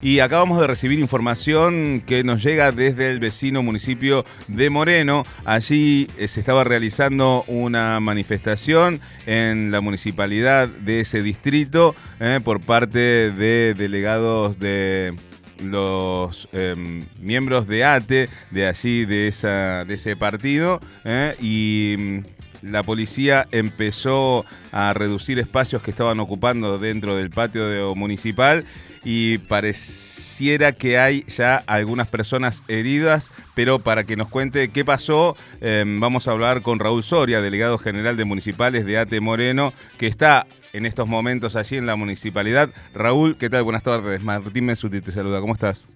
Y acabamos de recibir información que nos llega desde el vecino municipio de Moreno. Allí eh, se estaba realizando una manifestación en la municipalidad de ese distrito eh, por parte de delegados de los em, miembros de ATE, de allí, de, ese partido, eh, y mm, la policía empezó a reducir espacios que estaban ocupando dentro del patio municipal y pareciera que hay ya algunas personas heridas, pero para que nos cuente qué pasó, em, vamos a hablar con Raúl Soria, delegado general de municipales de ATE Moreno, que está en estos momentos allí en la municipalidad. Raúl, ¿qué tal? Buenas tardes. Martín Mesuti te saluda, ¿cómo estás?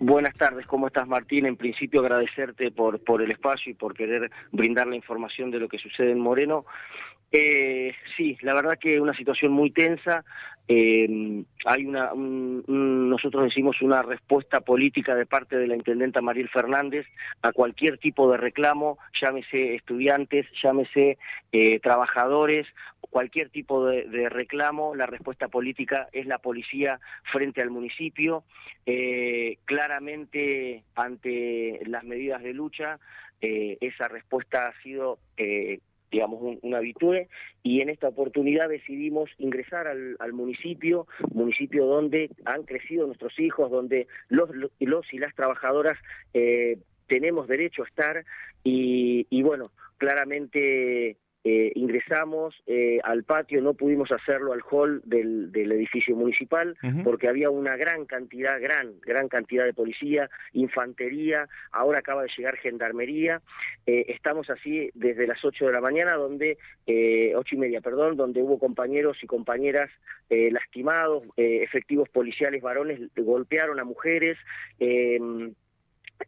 Buenas tardes, ¿cómo estás Martín? En principio agradecerte por, por el espacio y por querer brindar la información de lo que sucede en Moreno. Eh, sí, la verdad que una situación muy tensa. Eh, hay una, nosotros decimos una respuesta política de parte de la intendenta Mariel Fernández a cualquier tipo de reclamo, llámese estudiantes, llámese eh, trabajadores, cualquier tipo de, reclamo, la respuesta política es la policía frente al municipio. Eh, claramente ante las medidas de lucha, esa respuesta ha sido digamos, un, una y en esta oportunidad decidimos ingresar al, municipio, municipio donde han crecido nuestros hijos, donde los, los y las trabajadoras eh, tenemos derecho a estar y bueno, claramente eh, ingresamos eh, al patio, no pudimos hacerlo al hall del, edificio municipal porque había una gran cantidad, gran, gran cantidad de policía, infantería, ahora acaba de llegar gendarmería, eh, estamos así desde las 8 de la mañana, donde, ocho y media, perdón, donde hubo compañeros y compañeras lastimados, efectivos policiales varones golpearon a mujeres,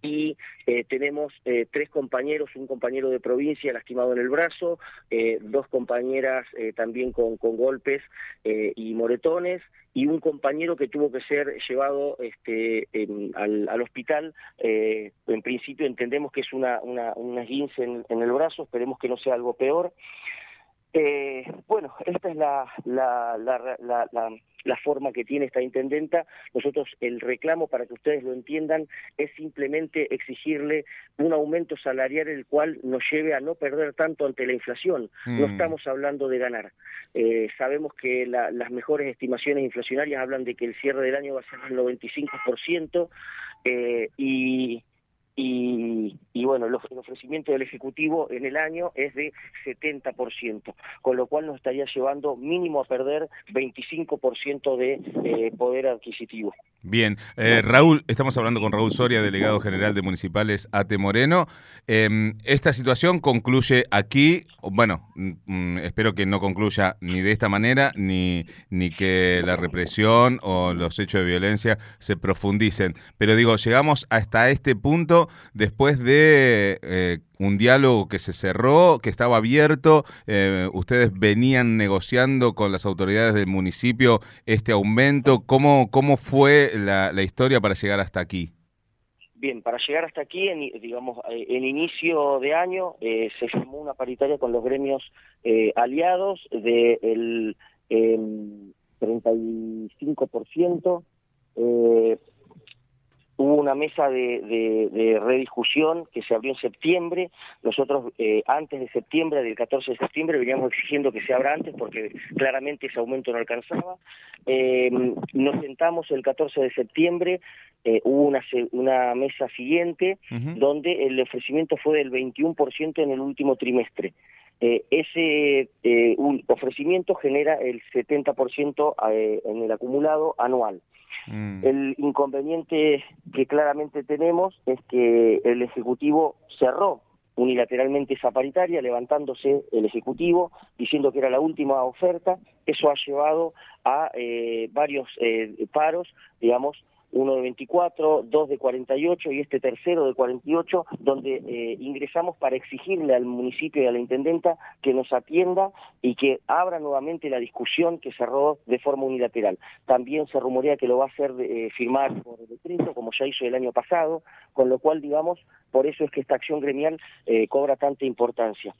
y eh, tenemos eh, tres compañeros, un compañero de provincia lastimado en el brazo, eh, dos compañeras también con, golpes y moretones, y un compañero que tuvo que ser llevado este, al, al, hospital. en principio entendemos que es una, una, una esguince en, el brazo, esperemos que no sea algo peor. Bueno, esta es la, la, la, la la forma que tiene esta intendenta. Nosotros el reclamo, para que ustedes lo entiendan, es simplemente exigirle un aumento salarial el cual nos lleve a no perder tanto ante la inflación. No mm. estamos hablando de ganar. Eh, sabemos que las mejores estimaciones inflacionarias hablan de que el cierre del año va a ser el 95% eh, y y, bueno, el, ofrecimiento del Ejecutivo en el año es de 70%, con lo cual nos estaría llevando mínimo a perder 25% de eh, poder adquisitivo. Bien, eh, Raúl, estamos hablando con Raúl Soria, delegado general de Municipales ATE Moreno. Em, esta situación concluye aquí, bueno, mm, mm, espero que no concluya ni de esta manera, ni, ni que la represión o los hechos de violencia se profundicen. Pero digo, llegamos hasta este punto después de eh, un diálogo que se cerró, que estaba abierto, eh, ustedes venían negociando con las autoridades del municipio este aumento, ¿cómo, cómo fue la, historia para llegar hasta aquí? Bien, para llegar hasta aquí, en, digamos, eh, en inicio de año eh, se firmó una paritaria con los gremios aliados del 35%. Eh, Hubo una mesa de, de, rediscusión que se abrió en septiembre. Nosotros eh, antes de septiembre, del 14 de septiembre, veníamos exigiendo que se abra antes porque claramente ese aumento no alcanzaba. Eh, nos sentamos el 14 de septiembre, eh, hubo una, una mesa siguiente donde el ofrecimiento fue del 21% en el último trimestre. ese ofrecimiento genera el 70% en el acumulado anual. Mm. El inconveniente que claramente tenemos es que el Ejecutivo cerró unilateralmente esa paritaria, levantándose el Ejecutivo, diciendo que era la última oferta. Eso ha llevado a eh, varios eh, paros, digamos, uno de 24, dos de 48 y este tercero de 48, donde eh, ingresamos para exigirle al municipio y a la intendenta que nos atienda y que abra nuevamente la discusión que cerró de forma unilateral. También se rumorea que lo va a hacer eh, firmar por decreto, como ya hizo el año pasado, con lo cual, digamos, por eso es que esta acción gremial eh, cobra tanta importancia.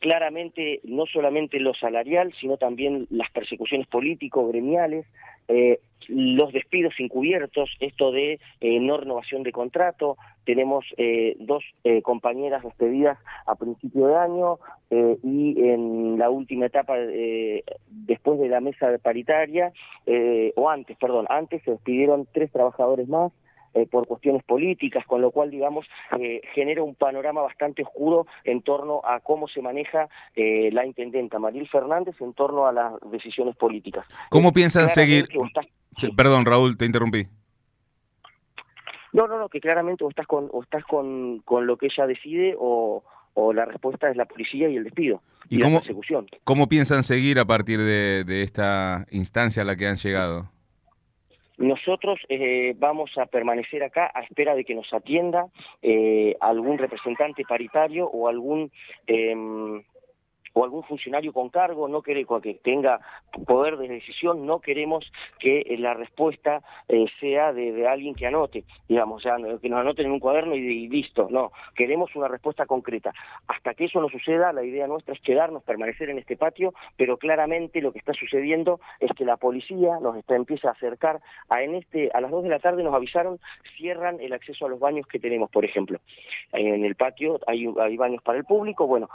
claramente, no solamente lo salarial, sino también las persecuciones político-gremiales eh, los despidos encubiertos, esto de eh, no renovación de contrato, tenemos eh, dos eh, compañeras despedidas a principio de año y en la última etapa, después de la mesa paritaria, o antes, perdón, antes se despidieron tres trabajadores más, por cuestiones políticas, con lo cual, digamos, genera un panorama bastante oscuro en torno a cómo se maneja la intendenta Maril Fernández en torno a las decisiones políticas. ¿Cómo piensan seguir? Perdón, Raúl, te interrumpí. No, no, no, que claramente o estás con, o estás con, con lo que ella decide o, o la respuesta es la policía y el despido. ¿Y, cómo, la persecución. cómo piensan seguir a partir de, de, esta instancia a la que han llegado? Nosotros eh, vamos a permanecer acá a espera de que nos atienda eh, algún representante paritario o algún eh, o algún funcionario con cargo, no queremos que tenga poder de decisión, no queremos que eh, la respuesta eh, sea de, alguien que anote, digamos, o sea, que nos anoten en un cuaderno y, listo, no, queremos una respuesta concreta. Hasta que eso no suceda, la idea nuestra es quedarnos, permanecer en este patio, pero claramente lo que está sucediendo es que la policía nos está, empieza a acercar a en este a las 2 de la tarde nos avisaron cierran el acceso a los baños que tenemos, por ejemplo. En el patio hay baños para el público, bueno,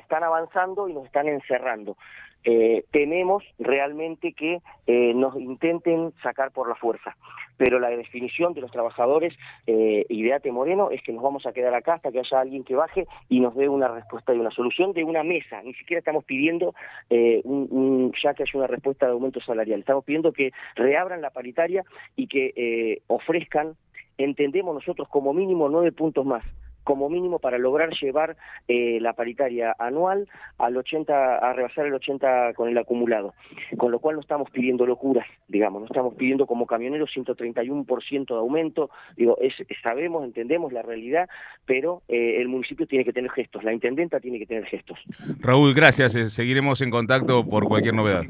están avanzando y nos están encerrando. Eh, tememos realmente que eh, nos intenten sacar por la fuerza. Pero la definición de los trabajadores eh, Ideate Moreno es que nos vamos a quedar acá hasta que haya alguien que baje y nos dé una respuesta y una solución de una mesa. Ni siquiera estamos pidiendo eh, un, ya que haya una respuesta de aumento salarial. Estamos pidiendo que reabran la paritaria y que ofrezcan, entendemos nosotros como mínimo nueve puntos más como mínimo para lograr llevar eh, la paritaria anual al 80, a rebasar el 80 con el acumulado. Con lo cual no estamos pidiendo locuras, digamos, no estamos pidiendo como camioneros 131% de aumento, digo, es, sabemos, entendemos la realidad, pero eh, el municipio tiene que tener gestos, la intendenta tiene que tener gestos. Raúl, gracias, eh, seguiremos en contacto por cualquier novedad.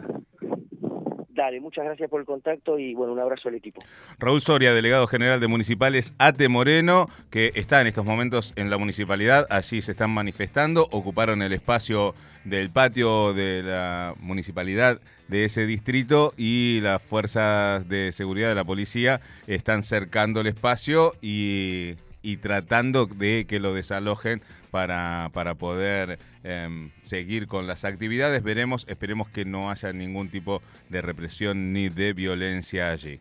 Dale, muchas gracias por el contacto y bueno, un abrazo al equipo. Raúl Soria, delegado general de municipales ATE Moreno, que está en estos momentos en la municipalidad, allí se están manifestando, ocuparon el espacio del patio de la municipalidad de ese distrito y las fuerzas de seguridad de la policía están cercando el espacio y y tratando de que lo desalojen para, para poder em, seguir con las actividades. Veremos, esperemos que no haya ningún tipo de represión ni de violencia allí.